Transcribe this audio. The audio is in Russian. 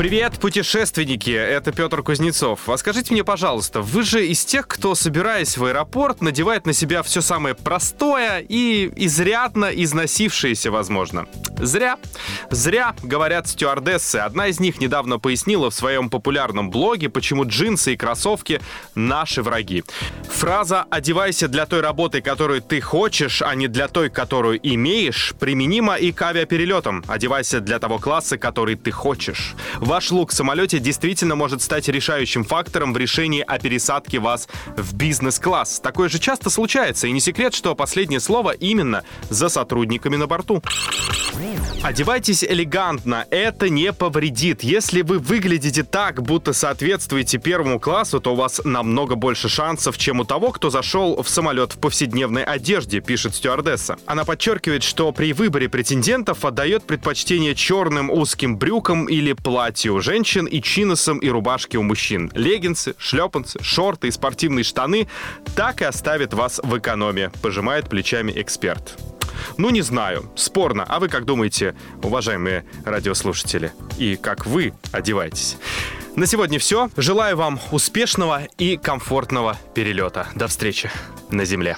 Привет, путешественники! Это Петр Кузнецов. А скажите мне, пожалуйста, вы же из тех, кто, собираясь в аэропорт, надевает на себя все самое простое и изрядно износившееся, возможно. Зря. Зря, говорят стюардессы. Одна из них недавно пояснила в своем популярном блоге, почему джинсы и кроссовки — наши враги. Фраза «одевайся для той работы, которую ты хочешь, а не для той, которую имеешь» применима и к авиаперелетам. Одевайся для того класса, который ты хочешь. Ваш лук в самолете действительно может стать решающим фактором в решении о пересадке вас в бизнес-класс. Такое же часто случается, и не секрет, что последнее слово именно за сотрудниками на борту. Одевайтесь элегантно, это не повредит. Если вы выглядите так, будто соответствуете первому классу, то у вас намного больше шансов, чем у того, кто зашел в самолет в повседневной одежде, пишет стюардесса. Она подчеркивает, что при выборе претендентов отдает предпочтение черным узким брюкам или платью женщин и чиносам и рубашке у мужчин. Леггинсы, шлепанцы, шорты и спортивные штаны так и оставят вас в экономе, пожимает плечами эксперт. Ну, не знаю. Спорно. А вы как думаете, уважаемые радиослушатели? И как вы одеваетесь? На сегодня все. Желаю вам успешного и комфортного перелета. До встречи на земле.